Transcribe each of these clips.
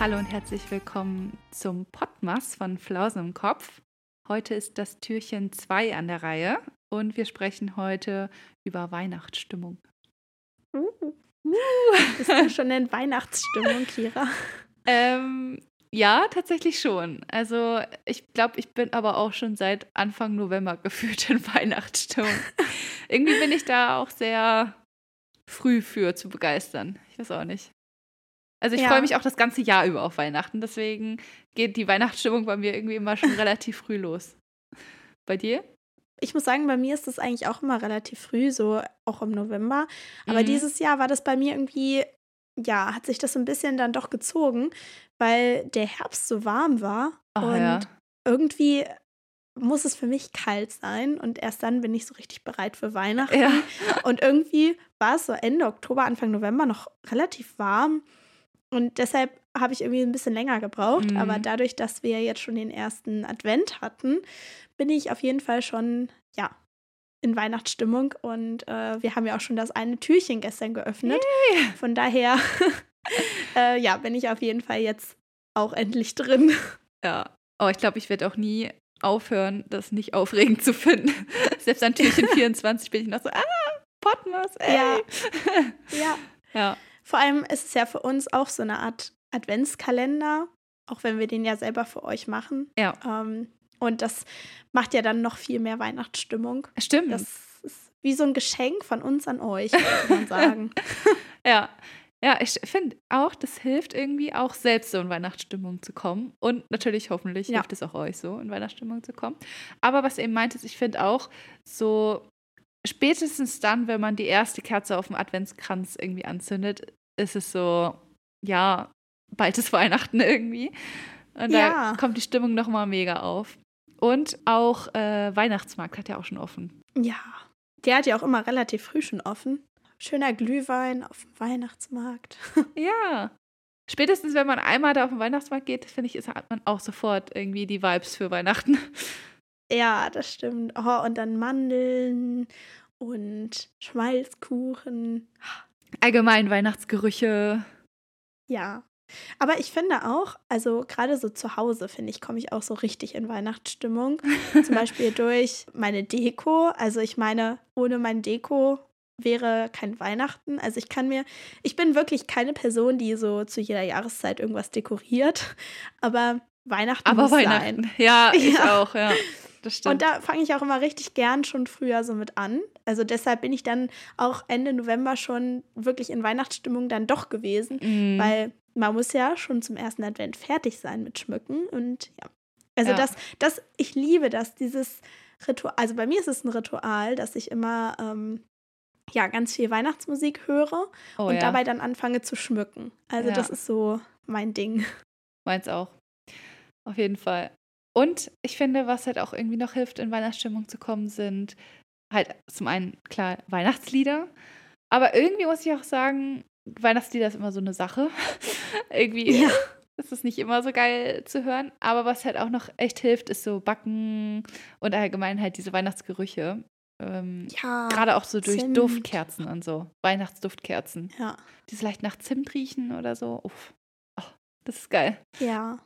Hallo und herzlich willkommen zum Podmas von Flausen im Kopf. Heute ist das Türchen 2 an der Reihe und wir sprechen heute über Weihnachtsstimmung. Uh, Bist du schon in Weihnachtsstimmung, Kira? Ähm, ja, tatsächlich schon. Also ich glaube, ich bin aber auch schon seit Anfang November gefühlt in Weihnachtsstimmung. Irgendwie bin ich da auch sehr früh für zu begeistern. Ich weiß auch nicht. Also ich Ja. freue mich auch das ganze Jahr über auf Weihnachten. Deswegen geht die Weihnachtsstimmung bei mir irgendwie immer schon relativ früh los. Bei dir? Ich muss sagen, bei mir ist das eigentlich auch immer relativ früh, so auch im November. Aber Mhm. dieses Jahr war das bei mir irgendwie, ja, hat sich das so ein bisschen dann doch gezogen, weil der Herbst so warm war. Ach und ja. irgendwie muss es für mich kalt sein und erst dann bin ich so richtig bereit für Weihnachten. Ja. Und irgendwie war es so Ende Oktober, Anfang November noch relativ warm. Und deshalb habe ich irgendwie ein bisschen länger gebraucht. Mhm. Aber dadurch, dass wir jetzt schon den ersten Advent hatten, bin ich auf jeden Fall schon, ja, in Weihnachtsstimmung. Und äh, wir haben ja auch schon das eine Türchen gestern geöffnet. Von daher, äh, ja, bin ich auf jeden Fall jetzt auch endlich drin. Ja. Oh, ich glaube, ich werde auch nie aufhören, das nicht aufregend zu finden. Selbst an Türchen 24 bin ich noch so, ah, Potmas, ey. Ja. ja. ja. Vor allem ist es ja für uns auch so eine Art Adventskalender, auch wenn wir den ja selber für euch machen. Ja. Ähm, und das macht ja dann noch viel mehr Weihnachtsstimmung. Stimmt. Das ist wie so ein Geschenk von uns an euch, könnte man sagen. Ja. Ja, ich finde auch, das hilft irgendwie auch selbst so in Weihnachtsstimmung zu kommen. Und natürlich, hoffentlich, Ja. hilft es auch euch so, in Weihnachtsstimmung zu kommen. Aber was du eben meintest, ich finde auch so, spätestens dann, wenn man die erste Kerze auf dem Adventskranz irgendwie anzündet, ist es so, ja, bald ist Weihnachten irgendwie. Und Ja. da kommt die Stimmung nochmal mega auf. Und auch äh, Weihnachtsmarkt hat ja auch schon offen. ja, der hat ja auch immer relativ früh schon offen. Schöner Glühwein auf dem Weihnachtsmarkt. Ja. Spätestens, wenn man einmal da auf den Weihnachtsmarkt geht, finde ich, ist, hat man auch sofort irgendwie die Vibes für Weihnachten. Ja, das stimmt. Oh, und dann Mandeln und Schmalzkuchen. Allgemein Weihnachtsgerüche. Ja. Aber ich finde auch, also gerade so zu Hause, finde ich, komme ich auch so richtig in Weihnachtsstimmung. Zum Beispiel durch meine Deko. Also ich meine, ohne mein Deko wäre kein Weihnachten. Also ich kann mir, ich bin wirklich keine Person, die so zu jeder Jahreszeit irgendwas dekoriert. Aber Weihnachten Aber muss Weihnachten. sein. Ja, ich Ja. auch, ja. Das stimmt. Und da fange ich auch immer richtig gern schon früher so mit an. Also deshalb bin ich dann auch Ende November schon wirklich in Weihnachtsstimmung dann doch gewesen. Mhm. Weil man muss ja schon zum ersten Advent fertig sein mit Schmücken. Und ja. Also Ja. das, das, ich liebe das, dieses Ritual. Also bei mir ist es ein Ritual, dass ich immer ähm, ja ganz viel Weihnachtsmusik höre oh, und ja. dabei dann anfange zu schmücken. Also Ja. das ist so mein Ding. Meins auch. Auf jeden Fall. Und ich finde, was halt auch irgendwie noch hilft, in Weihnachtsstimmung zu kommen, sind halt zum einen, klar, Weihnachtslieder. Aber irgendwie muss ich auch sagen, Weihnachtslieder ist immer so eine Sache. irgendwie Ja. ist es nicht immer so geil zu hören. Aber was halt auch noch echt hilft, ist so Backen und allgemein halt diese Weihnachtsgerüche. Ähm, Ja. Gerade auch so durch Zimt. Duftkerzen und so. Weihnachtsduftkerzen. Ja. Die so leicht nach Zimt riechen oder so. Uff. Oh, das ist geil. Ja.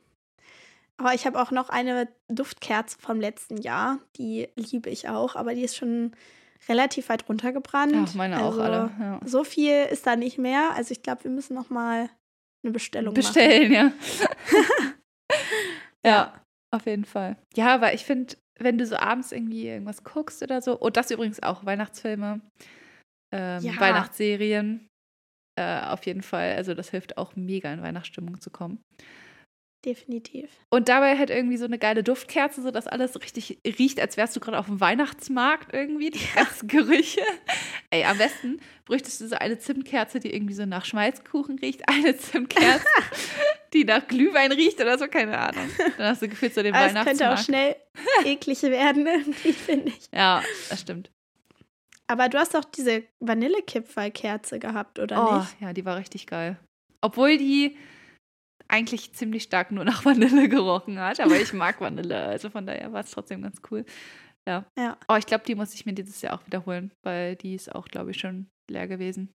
Aber ich habe auch noch eine Duftkerze vom letzten Jahr. Die liebe ich auch, aber die ist schon relativ weit runtergebrannt. Ja, meine auch Also, alle. Ja. So viel ist da nicht mehr. Also ich glaube, wir müssen noch mal eine Bestellung Bestellen, ja. ja, Ja. auf jeden Fall. Ja, aber ich finde, wenn du so abends irgendwie irgendwas guckst oder so, und das übrigens auch Weihnachtsfilme, ähm, Ja. Weihnachtsserien, äh, auf jeden Fall. Also das hilft auch mega in Weihnachtsstimmung zu kommen. Definitiv. Und dabei halt irgendwie so eine geile Duftkerze, so dass alles richtig riecht, als wärst du gerade auf dem Weihnachtsmarkt irgendwie, die ganzen Gerüche. Ey, am besten bräuchtest du so eine Zimtkerze, die irgendwie so nach Schmalzkuchen riecht, eine Zimtkerze, die nach Glühwein riecht oder so, keine Ahnung. Dann hast du gefühlt so den Aber es könnte auch Weihnachtsmarkt. schnell eklig werden, irgendwie, finde ich. Ja, das stimmt. Aber du hast doch diese Vanillekipferlkerze gehabt, oder Oh, nicht? ja, die war richtig geil. Obwohl die eigentlich ziemlich stark nur nach Vanille gerochen hat, aber ich mag Vanille, also von daher war es trotzdem ganz cool. Ja. Ja. Oh, ich glaube, die muss ich mir dieses Jahr auch wiederholen, weil die ist auch, glaube ich, schon leer gewesen.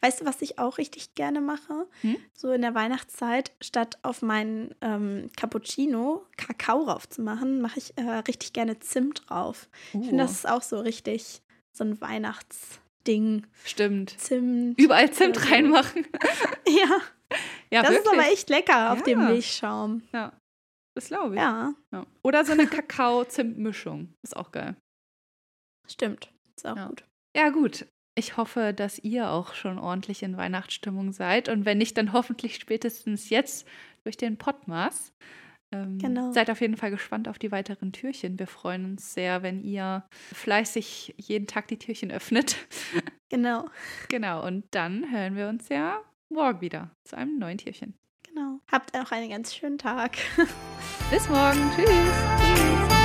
Weißt du, was ich auch richtig gerne mache? Hm? So in der Weihnachtszeit, statt auf meinen ähm, Cappuccino Kakao raufzumachen, mache ich äh, richtig gerne Zimt drauf. Ich finde, das ist auch so richtig so ein Weihnachtsding. Stimmt. Zimt. Überall Zimt reinmachen. Ja, Ja, das wirklich. ist aber echt lecker auf dem Ja. Milchschaum. Ja, das glaube ich. Ja, Ja. Oder so eine Kakao-Zimt-Mischung. Ist auch geil. stimmt. Ist auch Ja. gut. Ja, gut. Ich hoffe, dass ihr auch schon ordentlich in Weihnachtsstimmung seid. Und wenn nicht, dann hoffentlich spätestens jetzt durch den Podmas. Ähm, Genau. Seid auf jeden Fall gespannt auf die weiteren Türchen. Wir freuen uns sehr, wenn ihr fleißig jeden Tag die Türchen öffnet. Genau, genau. Und dann hören wir uns ja morgen wieder zu einem neuen Türchen. genau. Habt auch einen ganz schönen Tag. Bis morgen. Tschüss.